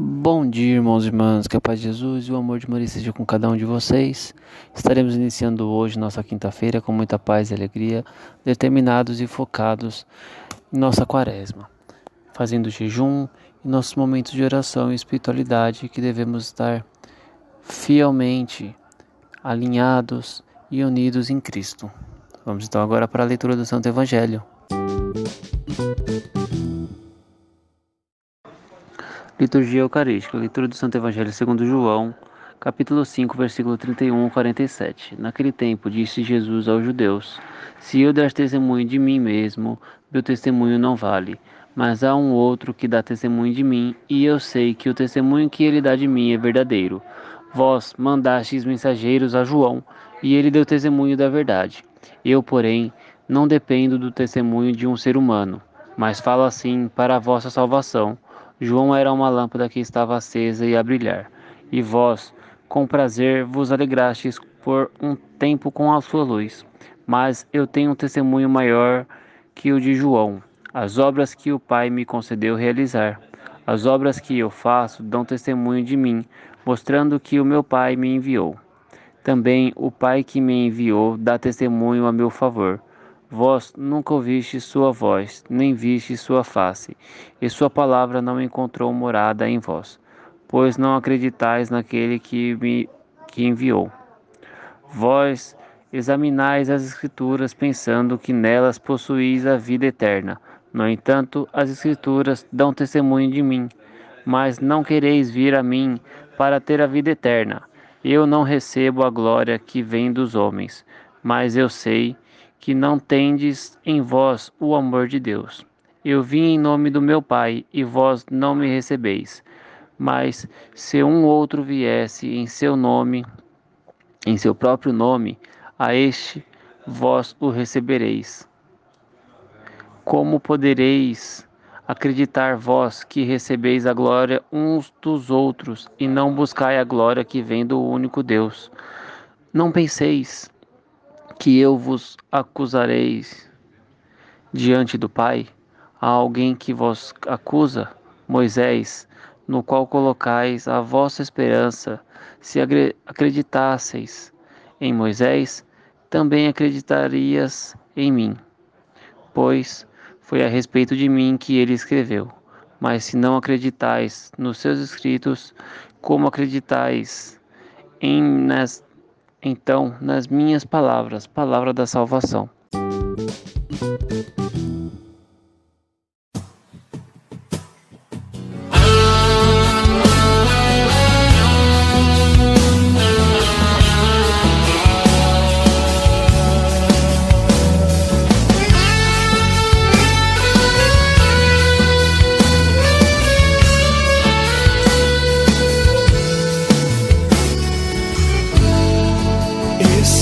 Bom dia, irmãos e irmãs, que a paz de Jesus e o amor de Maria seja com cada um de vocês. Estaremos iniciando hoje nossa quinta-feira com muita paz e alegria, determinados e focados em nossa quaresma, fazendo jejum e nossos momentos de oração e espiritualidade que devemos estar fielmente alinhados e unidos em Cristo. Vamos então agora para a leitura do Santo Evangelho. Liturgia Eucarística, leitura do Santo Evangelho segundo João, capítulo 5, versículo 31 ao 47. Naquele tempo disse Jesus aos judeus: Se eu der testemunho de mim mesmo, meu testemunho não vale. Mas há um outro que dá testemunho de mim, e eu sei que o testemunho que ele dá de mim é verdadeiro. Vós mandastes mensageiros a João, e ele deu testemunho da verdade. Eu, porém, não dependo do testemunho de um ser humano, mas falo assim para a vossa salvação. João era uma lâmpada que estava acesa e a brilhar, e vós, com prazer, vos alegrastes por um tempo com a sua luz. Mas eu tenho um testemunho maior que o de João, as obras que o Pai me concedeu realizar. As obras que eu faço dão testemunho de mim, mostrando que o meu Pai me enviou. Também o Pai que me enviou dá testemunho a meu favor. Vós nunca ouviste sua voz, nem viste sua face, e sua palavra não encontrou morada em vós, pois não acreditais naquele que me que enviou. Vós examinais as Escrituras pensando que nelas possuís a vida eterna. No entanto, as Escrituras dão testemunho de mim, mas não quereis vir a mim para ter a vida eterna. Eu não recebo a glória que vem dos homens, mas eu sei que não tendes em vós o amor de Deus. Eu vim em nome do meu Pai, e vós não me recebeis. Mas se um outro viesse em seu nome, em seu próprio nome, a este vós o recebereis. Como podereis acreditar vós que recebeis a glória uns dos outros e não buscai a glória que vem do único Deus? Não penseis que eu vos acusareis diante do Pai? Há alguém que vos acusa, Moisés, no qual colocais a vossa esperança. Se acreditasseis em Moisés, também acreditarias em mim, pois foi a respeito de mim que ele escreveu. Mas se não acreditais nos seus escritos, como acreditais em nas então nas minhas palavras, palavra da salvação.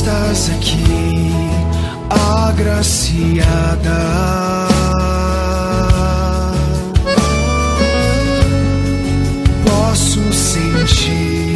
Estás aqui, agraciada. Posso sentir